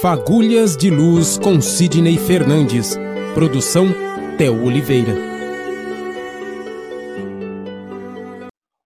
Fagulhas de Luz com Sidney Fernandes. Produção Theo Oliveira.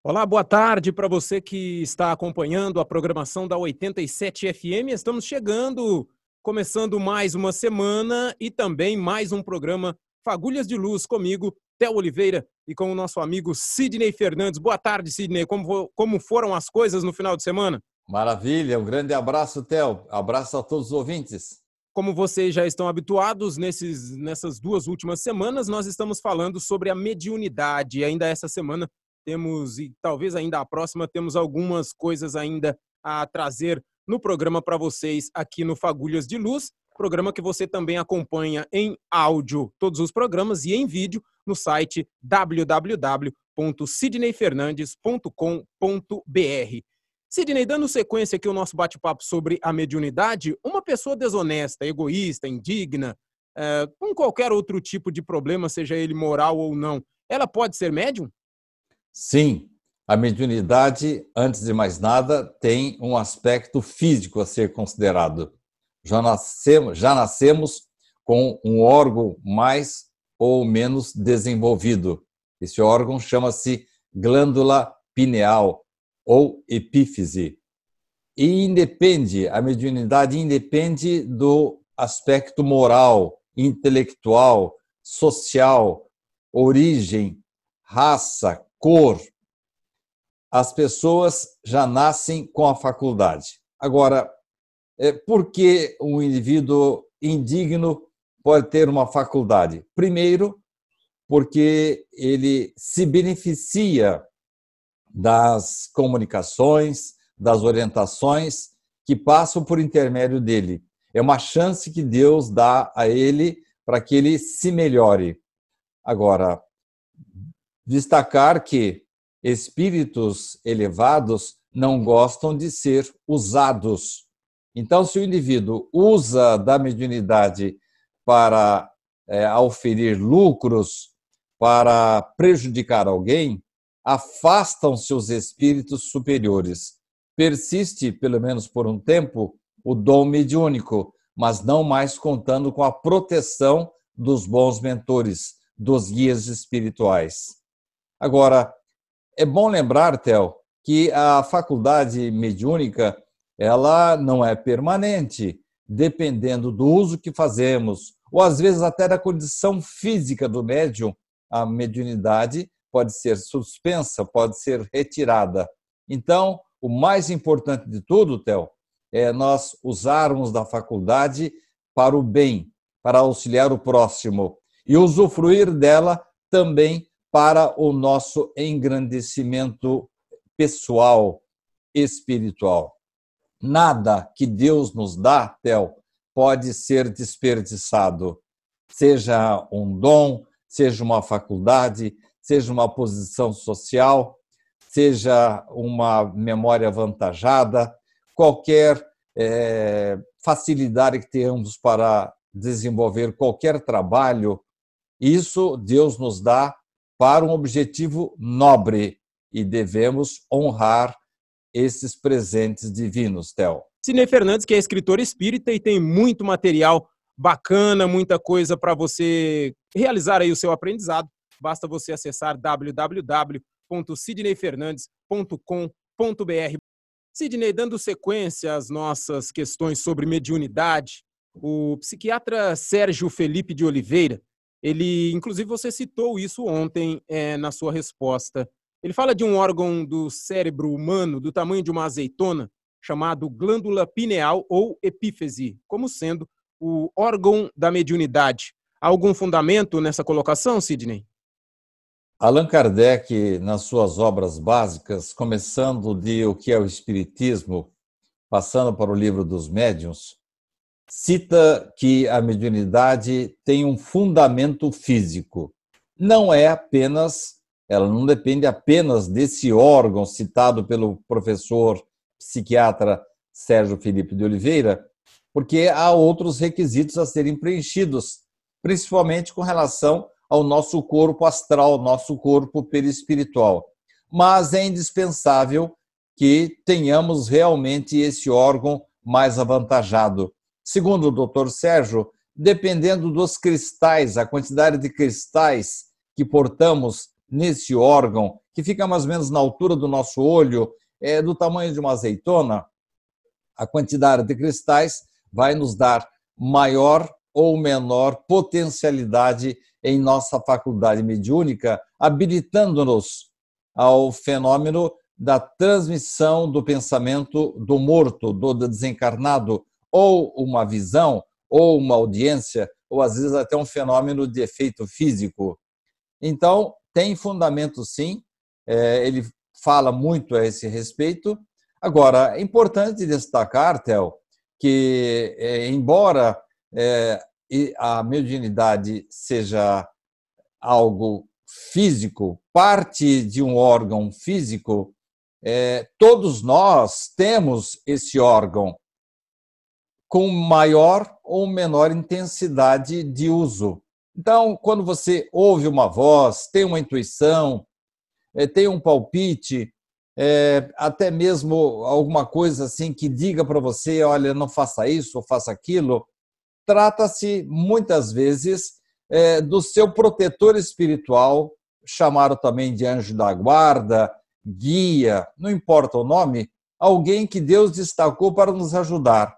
Olá, boa tarde para você que está acompanhando a programação da 87 FM. Estamos chegando, começando mais uma semana e também mais um programa Fagulhas de Luz comigo, Theo Oliveira, e com o nosso amigo Sidney Fernandes. Boa tarde, Sidney. Como, como foram as coisas no final de semana? Maravilha, um grande abraço, Theo. Abraço a todos os ouvintes. Como vocês já estão habituados, nesses, nessas duas últimas semanas, nós estamos falando sobre a mediunidade. E ainda essa semana temos, e talvez ainda a próxima, temos algumas coisas ainda a trazer no programa para vocês aqui no Fagulhas de Luz, programa que você também acompanha em áudio, todos os programas e em vídeo no site www.sidneyfernandes.com.br. Sidney, dando sequência aqui ao nosso bate-papo sobre a mediunidade, uma pessoa desonesta, egoísta, indigna, é, com qualquer outro tipo de problema, seja ele moral ou não, ela pode ser médium? Sim. A mediunidade, antes de mais nada, tem um aspecto físico a ser considerado. Já nascemos, já nascemos com um órgão mais ou menos desenvolvido. Esse órgão chama-se glândula pineal, ou epífise. E independe, a mediunidade independe do aspecto moral, intelectual, social, origem, raça, cor. As pessoas já nascem com a faculdade. Agora, é, por que um indivíduo indigno pode ter uma faculdade? Primeiro, porque ele se beneficia das comunicações, das orientações que passam por intermédio dele. É uma chance que Deus dá a ele para que ele se melhore. Agora, destacar que espíritos elevados não gostam de ser usados. Então, se o indivíduo usa da mediunidade para é, auferir lucros, para prejudicar alguém, afastam-se os espíritos superiores. Persiste, pelo menos por um tempo, o dom mediúnico, mas não mais contando com a proteção dos bons mentores, dos guias espirituais. Agora, é bom lembrar, Tel, que a faculdade mediúnica ela não é permanente, dependendo do uso que fazemos, ou às vezes até da condição física do médium, a mediunidade pode ser suspensa, pode ser retirada. Então, o mais importante de tudo, Theo, é nós usarmos da faculdade para o bem, para auxiliar o próximo e usufruir dela também para o nosso engrandecimento pessoal, espiritual. Nada que Deus nos dá, Theo, pode ser desperdiçado. Seja um dom, seja uma faculdade, seja uma posição social, seja uma memória avantajada, qualquer é, facilidade que tenhamos para desenvolver qualquer trabalho, isso Deus nos dá para um objetivo nobre e devemos honrar esses presentes divinos, Theo. Cine Fernandes, que é escritor espírita e tem muito material bacana, muita coisa para você realizar aí o seu aprendizado basta você acessar www.sidneyfernandes.com.br. Sidney, dando sequência às nossas questões sobre mediunidade, o psiquiatra Sérgio Felipe de Oliveira, ele, inclusive, você citou isso ontem é, na sua resposta. Ele fala de um órgão do cérebro humano do tamanho de uma azeitona, chamado glândula pineal ou epífise, como sendo o órgão da mediunidade. Há algum fundamento nessa colocação, Sidney? Allan Kardec, nas suas obras básicas, começando de O que é o Espiritismo, passando para o livro dos médiuns, cita que a mediunidade tem um fundamento físico. Não é apenas, ela não depende apenas desse órgão citado pelo professor psiquiatra Sérgio Felipe de Oliveira, porque há outros requisitos a serem preenchidos, principalmente com relação ao nosso corpo astral, nosso corpo perispiritual. Mas é indispensável que tenhamos realmente esse órgão mais avantajado, Segundo o doutor Sérgio, dependendo dos cristais, a quantidade de cristais que portamos nesse órgão, que fica mais ou menos na altura do nosso olho, é do tamanho de uma azeitona, a quantidade de cristais vai nos dar maior ou menor potencialidade em nossa faculdade mediúnica, habilitando-nos ao fenômeno da transmissão do pensamento do morto, do desencarnado, ou uma visão, ou uma audiência, ou às vezes até um fenômeno de efeito físico. Então, tem fundamento sim, é, ele fala muito a esse respeito. Agora, é importante destacar, Tel, que é, embora é, a mediunidade seja algo físico, parte de um órgão físico, é, todos nós temos esse órgão com maior ou menor intensidade de uso. Então, quando você ouve uma voz, tem uma intuição, é, tem um palpite, é, até mesmo alguma coisa assim que diga para você, olha, não faça isso ou faça aquilo, trata-se muitas vezes é, do seu protetor espiritual, chamado também de anjo da guarda, guia, não importa o nome, alguém que Deus destacou para nos ajudar.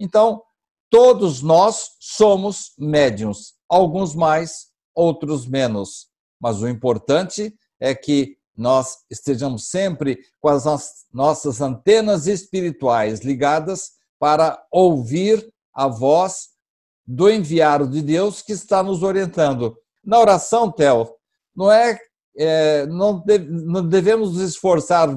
Então, todos nós somos médiums, alguns mais, outros menos. Mas o importante é que nós estejamos sempre com as nossas antenas espirituais ligadas para ouvir a voz do enviado de Deus que está nos orientando. Na oração, Theo, não é, é não, deve, não devemos nos esforçar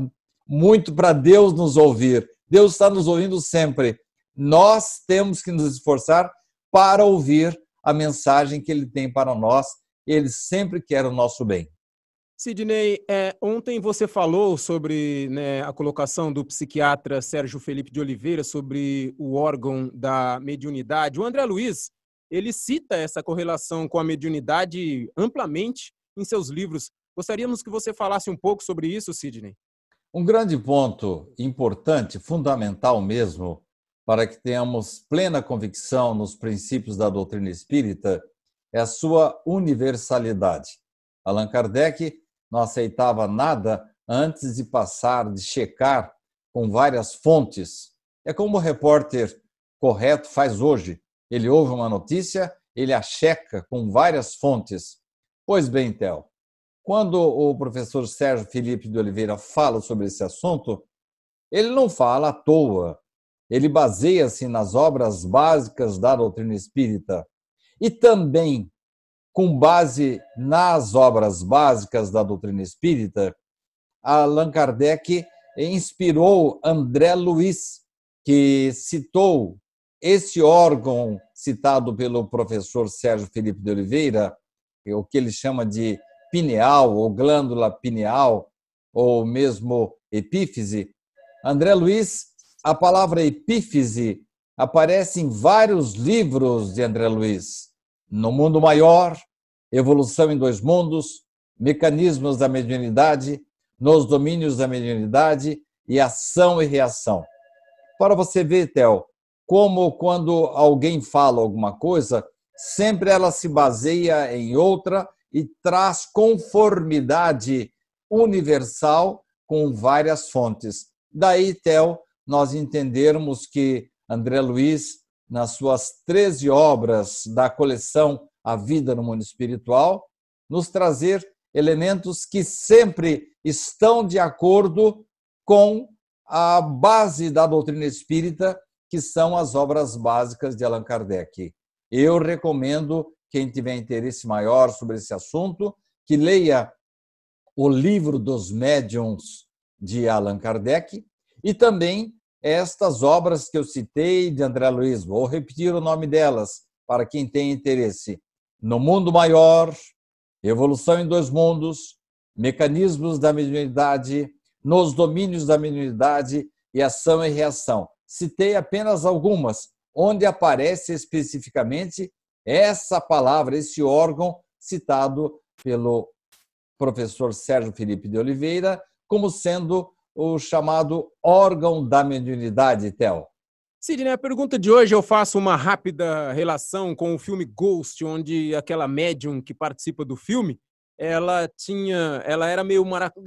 muito para Deus nos ouvir. Deus está nos ouvindo sempre. Nós temos que nos esforçar para ouvir a mensagem que Ele tem para nós. Ele sempre quer o nosso bem. Sidney, é, ontem você falou sobre né, a colocação do psiquiatra Sérgio Felipe de Oliveira sobre o órgão da mediunidade. O André Luiz, ele cita essa correlação com a mediunidade amplamente em seus livros. Gostaríamos que você falasse um pouco sobre isso, Sidney. Um grande ponto importante, fundamental mesmo, para que tenhamos plena convicção nos princípios da doutrina espírita, é a sua universalidade. Allan Kardec não aceitava nada antes de passar, de checar com várias fontes. É como o repórter correto faz hoje. Ele ouve uma notícia, ele a checa com várias fontes. Pois bem, Theo, quando o professor Sérgio Felipe de Oliveira fala sobre esse assunto, ele não fala à toa. Ele baseia-se nas obras básicas da doutrina espírita e também com base nas obras básicas da doutrina espírita, Allan Kardec inspirou André Luiz, que citou esse órgão citado pelo professor Sérgio Felipe de Oliveira, é o que ele chama de pineal ou glândula pineal, ou mesmo epífise. André Luiz, a palavra epífise aparece em vários livros de André Luiz. No Mundo Maior, Evolução em Dois Mundos, Mecanismos da Mediunidade, Nos Domínios da Mediunidade e Ação e Reação. Para você ver, Theo, como quando alguém fala alguma coisa, sempre ela se baseia em outra e traz conformidade universal com várias fontes. Daí, Theo, nós entendermos que André Luiz, nas suas 13 obras da coleção a vida no mundo espiritual, nos trazer elementos que sempre estão de acordo com a base da doutrina espírita, que são as obras básicas de Allan Kardec. Eu recomendo quem tiver interesse maior sobre esse assunto que leia o livro dos médiuns de Allan Kardec e também estas obras que eu citei de André Luiz. Vou repetir o nome delas para quem tem interesse no mundo maior, evolução em dois mundos, mecanismos da mediunidade, nos domínios da mediunidade e ação e reação. Citei apenas algumas, onde aparece especificamente essa palavra, esse órgão citado pelo professor Sérgio Felipe de Oliveira como sendo o chamado órgão da mediunidade, Tel. Sidney, a pergunta de hoje eu faço uma rápida relação com o filme Ghost, onde aquela médium que participa do filme, ela tinha, ela era meio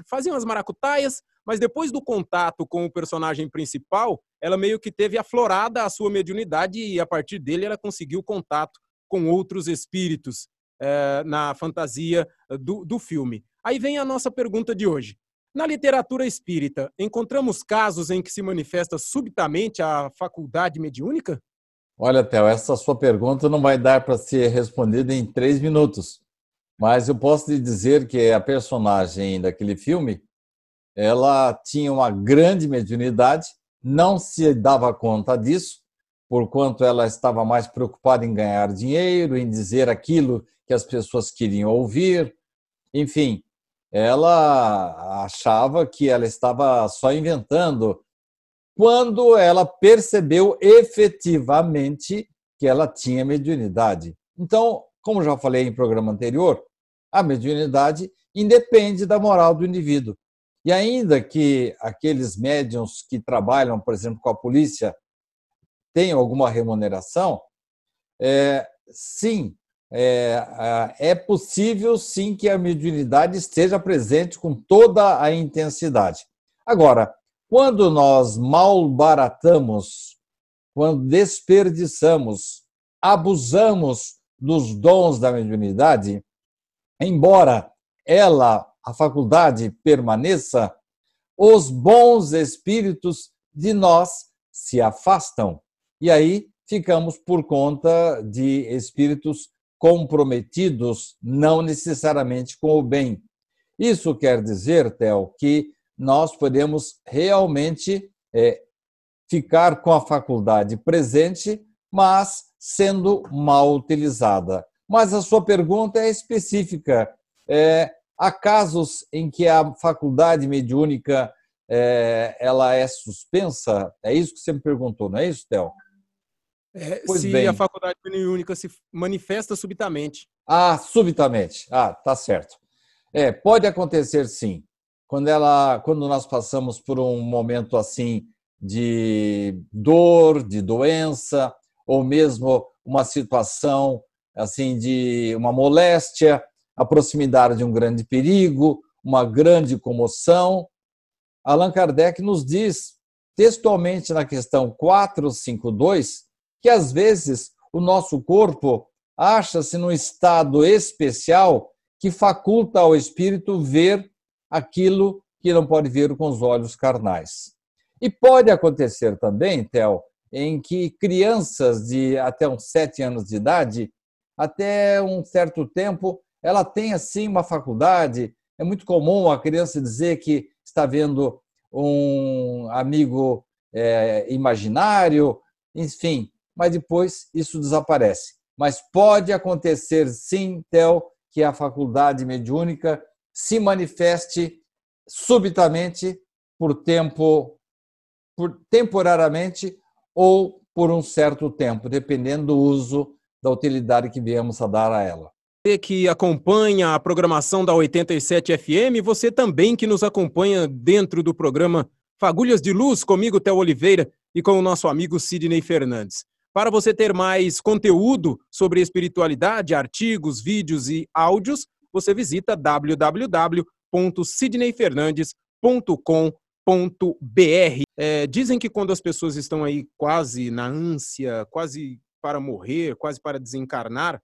fazia umas maracutaias, mas depois do contato com o personagem principal, ela meio que teve aflorada a sua mediunidade e a partir dele ela conseguiu contato com outros espíritos é, na fantasia do, do filme. Aí vem a nossa pergunta de hoje. Na literatura espírita, encontramos casos em que se manifesta subitamente a faculdade mediúnica? Olha, Theo, essa sua pergunta não vai dar para ser respondida em três minutos. Mas eu posso lhe dizer que a personagem daquele filme, ela tinha uma grande mediunidade, não se dava conta disso, porquanto ela estava mais preocupada em ganhar dinheiro, em dizer aquilo que as pessoas queriam ouvir, enfim, ela achava que ela estava só inventando, quando ela percebeu efetivamente que ela tinha mediunidade. Então, como já falei em programa anterior, a mediunidade independe da moral do indivíduo. E ainda que aqueles médiums que trabalham, por exemplo, com a polícia, tenham alguma remuneração, é, sim, é, é possível sim que a mediunidade esteja presente com toda a intensidade. Agora, quando nós malbaratamos, quando desperdiçamos, abusamos dos dons da mediunidade, embora ela, a faculdade, permaneça, os bons espíritos de nós se afastam. E aí ficamos por conta de espíritos comprometidos não necessariamente com o bem. Isso quer dizer, Theo, que nós podemos realmente é, ficar com a faculdade presente, mas sendo mal utilizada. Mas a sua pergunta é específica. É, há casos em que a faculdade mediúnica é, ela é suspensa? É isso que você me perguntou, não é isso, Theo? É, se bem. a faculdade única se manifesta subitamente. Ah, subitamente. Ah, tá certo. É, pode acontecer sim. Quando ela, quando nós passamos por um momento assim de dor, de doença, ou mesmo uma situação assim de uma moléstia, a proximidade de um grande perigo, uma grande comoção, Allan Kardec nos diz textualmente na questão 452 que às vezes o nosso corpo acha-se num estado especial que faculta ao espírito ver aquilo que não pode ver com os olhos carnais. E pode acontecer também, Theo, em que crianças de até uns sete anos de idade, até um certo tempo, ela tem assim uma faculdade. É muito comum a criança dizer que está vendo um amigo é, imaginário, enfim, mas depois isso desaparece. Mas pode acontecer sim, Theo, que a faculdade mediúnica se manifeste subitamente por tempo, por temporariamente ou por um certo tempo, dependendo do uso da utilidade que viemos a dar a ela. Você que acompanha a programação da 87 FM, você também que nos acompanha dentro do programa Fagulhas de Luz, comigo, Theo Oliveira, e com o nosso amigo Sidney Fernandes. Para você ter mais conteúdo sobre espiritualidade, artigos, vídeos e áudios, você visita www.sidneyfernandes.com.br. É, dizem que quando as pessoas estão aí quase na ânsia, quase para morrer, quase para desencarnar,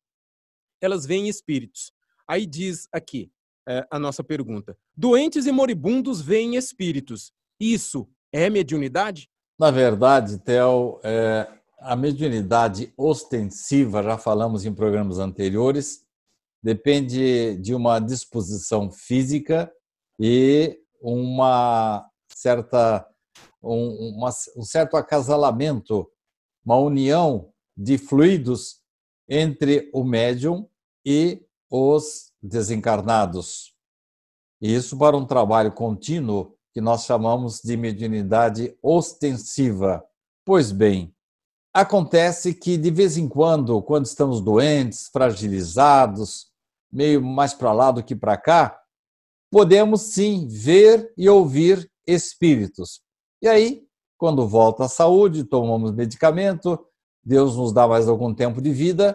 elas veem espíritos. Aí diz aqui é, a nossa pergunta: doentes e moribundos veem espíritos. Isso é mediunidade? Na verdade, Theo, é, a mediunidade ostensiva, já falamos em programas anteriores, depende de uma disposição física e uma certa, um, uma, um certo acasalamento, uma união de fluidos entre o médium e os desencarnados. Isso para um trabalho contínuo que nós chamamos de mediunidade ostensiva. Pois bem, Acontece que, de vez em quando, quando estamos doentes, fragilizados, meio mais para lá do que para cá, podemos sim ver e ouvir espíritos. E aí Quando volta à saúde, tomamos medicamento, Deus nos dá mais algum tempo de vida,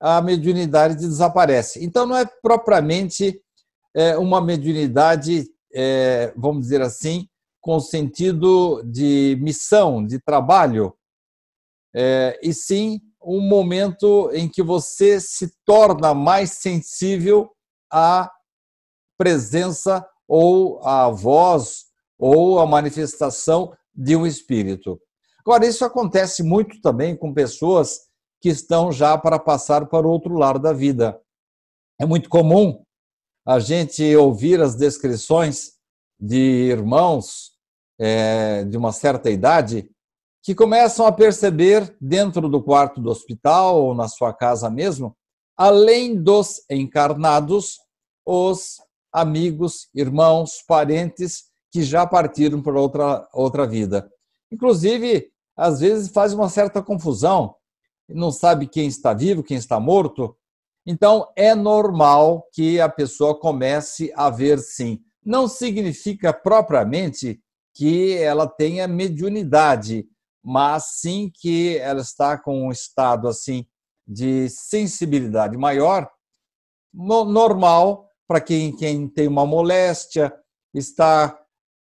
a mediunidade desaparece. Então, não é propriamente é, uma mediunidade, é, vamos dizer assim, com sentido de missão, de trabalho, é, e sim um momento em que você se torna mais sensível à presença ou à voz ou à manifestação de um espírito. Agora, isso acontece muito também com pessoas que estão já para passar para o outro lado da vida. É muito comum a gente ouvir as descrições de irmãos é, de uma certa idade que começam a perceber dentro do quarto do hospital ou na sua casa mesmo, além dos encarnados, os amigos, irmãos, parentes que já partiram para outra, outra vida. Inclusive, às vezes faz uma certa confusão, não sabe quem está vivo, quem está morto. Então, é normal que a pessoa comece a ver sim. Não significa propriamente que ela tenha mediunidade, mas sim que ela está com um estado assim de sensibilidade maior, normal para quem, quem tem uma moléstia, está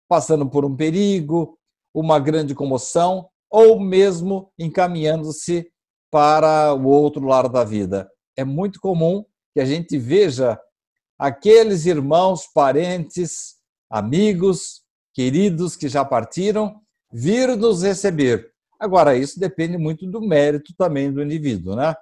passando por um perigo, uma grande comoção, ou mesmo encaminhando-se para o outro lado da vida. É muito comum que a gente veja aqueles irmãos, parentes, amigos, queridos que já partiram vir nos receber. Agora, isso depende muito do mérito também do indivíduo, né?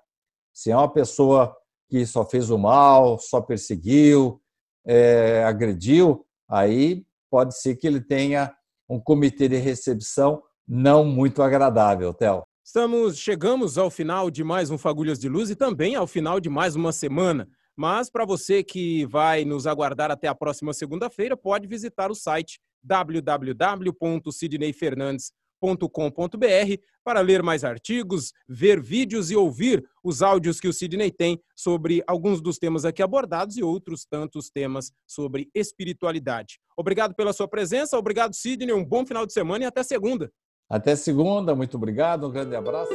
Se é uma pessoa que só fez o mal, só perseguiu, é, agrediu, aí pode ser que ele tenha um comitê de recepção não muito agradável, Theo. Estamos, chegamos ao final de mais um Fagulhas de Luz e também ao final de mais uma semana. Mas para você que vai nos aguardar até a próxima segunda-feira, pode visitar o site www.sidneyfernandes.com.br para ler mais artigos, ver vídeos e ouvir os áudios que o Sidney tem sobre alguns dos temas aqui abordados e outros tantos temas sobre espiritualidade. Obrigado pela sua presença, obrigado Sidney, um bom final de semana e até segunda. Até segunda, muito obrigado, um grande abraço.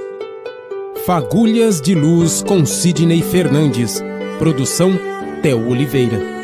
Fagulhas de Luz com Sidney Fernandes. Produção Theo Oliveira.